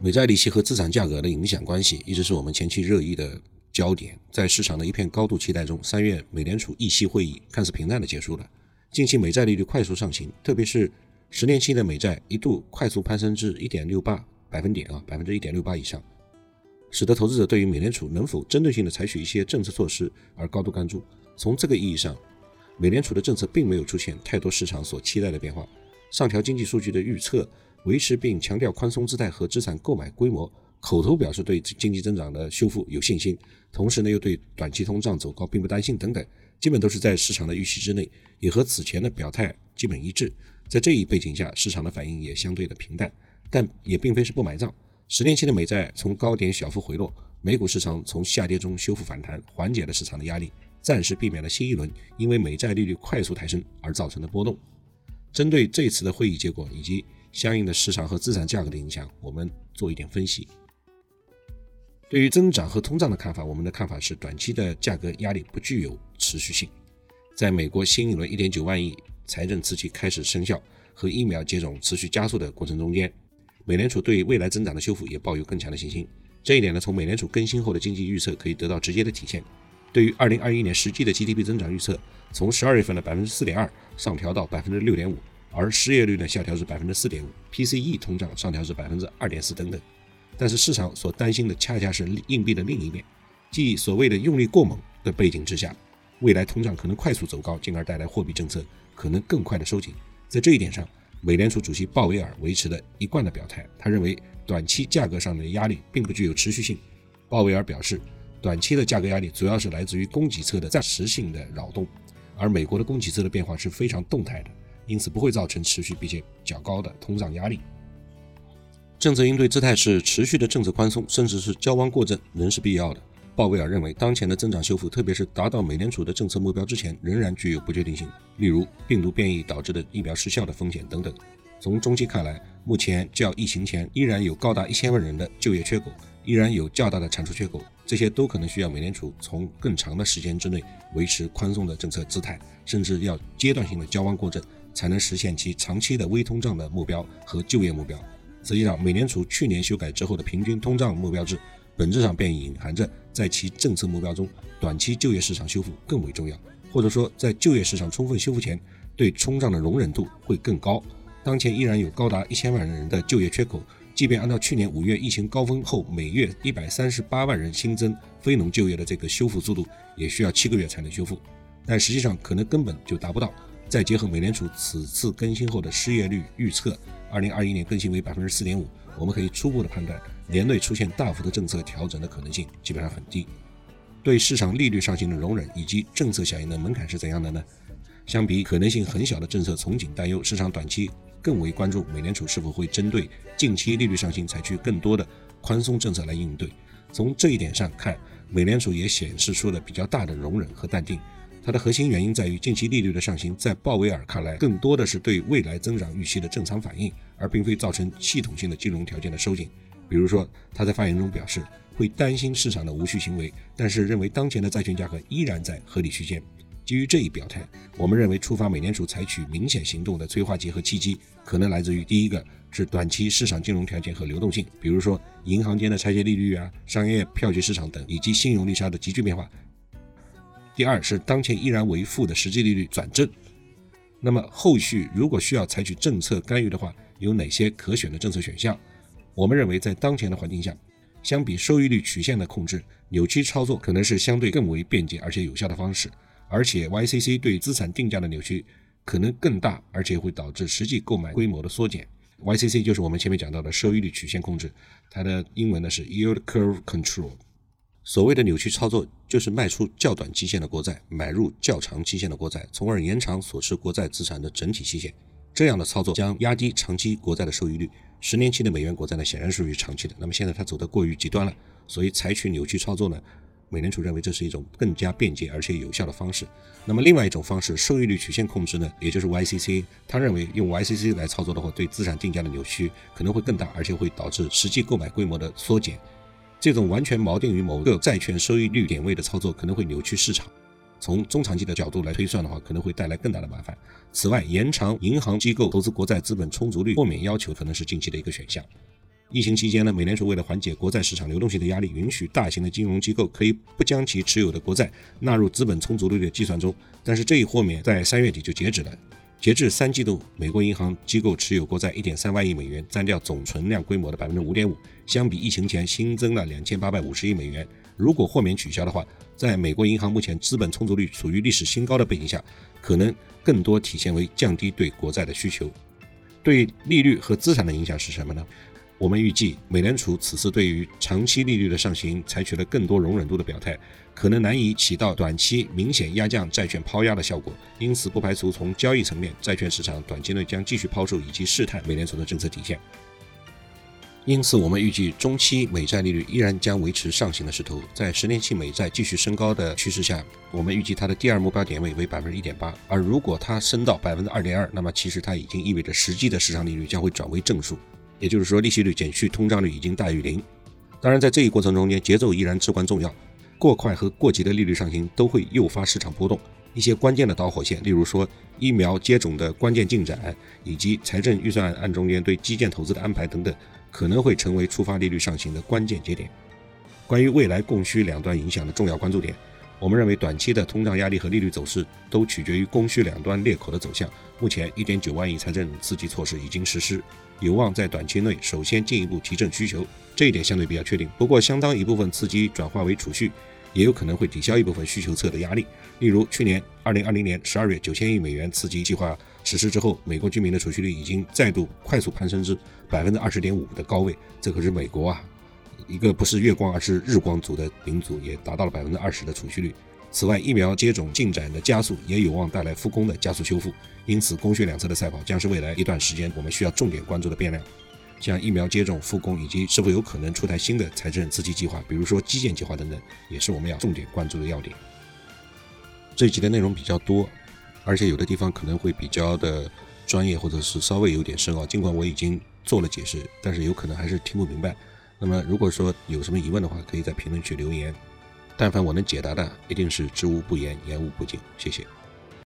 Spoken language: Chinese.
美债利息和资产价格的影响关系一直是我们前期热议的焦点。在市场的一片高度期待中，三月美联储议息会议看似平淡的结束了。近期美债利率快速上行，特别是十年期的美债一度快速攀升至一点六八百分点啊，百分之一点六八以上，使得投资者对于美联储能否针对性的采取一些政策措施而高度关注。从这个意义上，美联储的政策并没有出现太多市场所期待的变化，上调经济数据的预测。维持并强调宽松姿态和资产购买规模，口头表示对经济增长的修复有信心，同时呢又对短期通胀走高并不担心等等，基本都是在市场的预期之内，也和此前的表态基本一致。在这一背景下，市场的反应也相对的平淡，但也并非是不买账。十年期的美债从高点小幅回落，美股市场从下跌中修复反弹，缓解了市场的压力，暂时避免了新一轮因为美债利率快速抬升而造成的波动。针对这次的会议结果以及。相应的市场和资产价格的影响，我们做一点分析。对于增长和通胀的看法，我们的看法是，短期的价格压力不具有持续性。在美国新一轮1.9万亿财政刺激开始生效和疫苗接种持续加速的过程中间，美联储对未来增长的修复也抱有更强的信心。这一点呢，从美联储更新后的经济预测可以得到直接的体现。对于2021年实际的 GDP 增长预测，从12月份的4.2%上调到6.5%。而失业率呢下调至百分之四点五，PCE 通胀上调至百分之二点四等等。但是市场所担心的恰恰是硬币的另一面，即所谓的用力过猛的背景之下，未来通胀可能快速走高，进而带来货币政策可能更快的收紧。在这一点上，美联储主席鲍威尔维持了一贯的表态，他认为短期价格上面的压力并不具有持续性。鲍威尔表示，短期的价格压力主要是来自于供给侧的暂时性的扰动，而美国的供给侧的变化是非常动态的。因此不会造成持续并且较高的通胀压力。政策应对姿态是持续的政策宽松，甚至是矫枉过正，仍是必要的。鲍威尔认为，当前的增长修复，特别是达到美联储的政策目标之前，仍然具有不确定性，例如病毒变异导致的疫苗失效的风险等等。从中期看来，目前较疫情前依然有高达一千万人的就业缺口，依然有较大的产出缺口，这些都可能需要美联储从更长的时间之内维持宽松的政策姿态，甚至要阶段性的矫枉过正。才能实现其长期的微通胀的目标和就业目标。实际上，美联储去年修改之后的平均通胀目标制，本质上便隐含着在其政策目标中，短期就业市场修复更为重要，或者说，在就业市场充分修复前，对通胀的容忍度会更高。当前依然有高达一千万人的就业缺口，即便按照去年五月疫情高峰后每月一百三十八万人新增非农就业的这个修复速度，也需要七个月才能修复，但实际上可能根本就达不到。再结合美联储此次更新后的失业率预测，二零二一年更新为百分之四点五，我们可以初步的判断，年内出现大幅的政策调整的可能性基本上很低。对市场利率上行的容忍以及政策响应的门槛是怎样的呢？相比可能性很小的政策从紧担忧，市场短期更为关注美联储是否会针对近期利率上行采取更多的宽松政策来应对。从这一点上看，美联储也显示出了比较大的容忍和淡定。它的核心原因在于近期利率的上行，在鲍威尔看来，更多的是对未来增长预期的正常反应，而并非造成系统性的金融条件的收紧。比如说，他在发言中表示会担心市场的无序行为，但是认为当前的债券价格依然在合理区间。基于这一表态，我们认为触发美联储采取明显行动的催化剂和契机，可能来自于第一个是短期市场金融条件和流动性，比如说银行间的拆借利率啊、商业票据市场等，以及信用利差的急剧变化。第二是当前依然为负的实际利率转正，那么后续如果需要采取政策干预的话，有哪些可选的政策选项？我们认为在当前的环境下，相比收益率曲线的控制，扭曲操作可能是相对更为便捷而且有效的方式。而且 YCC 对资产定价的扭曲可能更大，而且会导致实际购买规模的缩减。YCC 就是我们前面讲到的收益率曲线控制，它的英文呢是 Yield Curve Control。所谓的扭曲操作，就是卖出较短期限的国债，买入较长期限的国债，从而延长所持国债资产的整体期限。这样的操作将压低长期国债的收益率。十年期的美元国债呢，显然属于长期的。那么现在它走得过于极端了，所以采取扭曲操作呢，美联储认为这是一种更加便捷而且有效的方式。那么另外一种方式，收益率曲线控制呢，也就是 YCC，他认为用 YCC 来操作的话，对资产定价的扭曲可能会更大，而且会导致实际购买规模的缩减。这种完全锚定于某个债券收益率点位的操作可能会扭曲市场。从中长期的角度来推算的话，可能会带来更大的麻烦。此外，延长银行机构投资国债资本充足率豁免要求可能是近期的一个选项。疫情期间呢，美联储为了缓解国债市场流动性的压力，允许大型的金融机构可以不将其持有的国债纳入资本充足率的计算中。但是这一豁免在三月底就截止了。截至三季度，美国银行机构持有国债一点三万亿美元，占掉总存量规模的百分之五点五，相比疫情前新增了两千八百五十亿美元。如果豁免取消的话，在美国银行目前资本充足率处于历史新高的背景下，可能更多体现为降低对国债的需求。对利率和资产的影响是什么呢？我们预计，美联储此次对于长期利率的上行采取了更多容忍度的表态，可能难以起到短期明显压降债券抛压的效果。因此，不排除从交易层面，债券市场短期内将继续抛售以及试探美联储的政策底线。因此，我们预计中期美债利率依然将维持上行的势头。在十年期美债继续升高的趋势下，我们预计它的第二目标点位为百分之一点八。而如果它升到百分之二点二，那么其实它已经意味着实际的市场利率将会转为正数，也就是说，利息率减去通胀率已经大于零。当然，在这一过程中间，节奏依然至关重要。过快和过急的利率上行都会诱发市场波动。一些关键的导火线，例如说疫苗接种的关键进展，以及财政预算案中间对基建投资的安排等等。可能会成为触发利率上行的关键节点。关于未来供需两端影响的重要关注点，我们认为短期的通胀压力和利率走势都取决于供需两端裂口的走向。目前，1.9万亿财政刺激措施已经实施，有望在短期内首先进一步提振需求，这一点相对比较确定。不过，相当一部分刺激转化为储蓄。也有可能会抵消一部分需求侧的压力，例如去年二零二零年十二月九千亿美元刺激计划实施之后，美国居民的储蓄率已经再度快速攀升至百分之二十点五的高位，这可是美国啊，一个不是月光而是日光族的民族也达到了百分之二十的储蓄率。此外，疫苗接种进展的加速也有望带来复工的加速修复，因此供需两侧的赛跑将是未来一段时间我们需要重点关注的变量。像疫苗接种复工以及是否有可能出台新的财政刺激计划，比如说基建计划等等，也是我们要重点关注的要点。这一集的内容比较多，而且有的地方可能会比较的专业，或者是稍微有点深奥。尽管我已经做了解释，但是有可能还是听不明白。那么如果说有什么疑问的话，可以在评论区留言。但凡我能解答的，一定是知无不言，言无不尽。谢谢。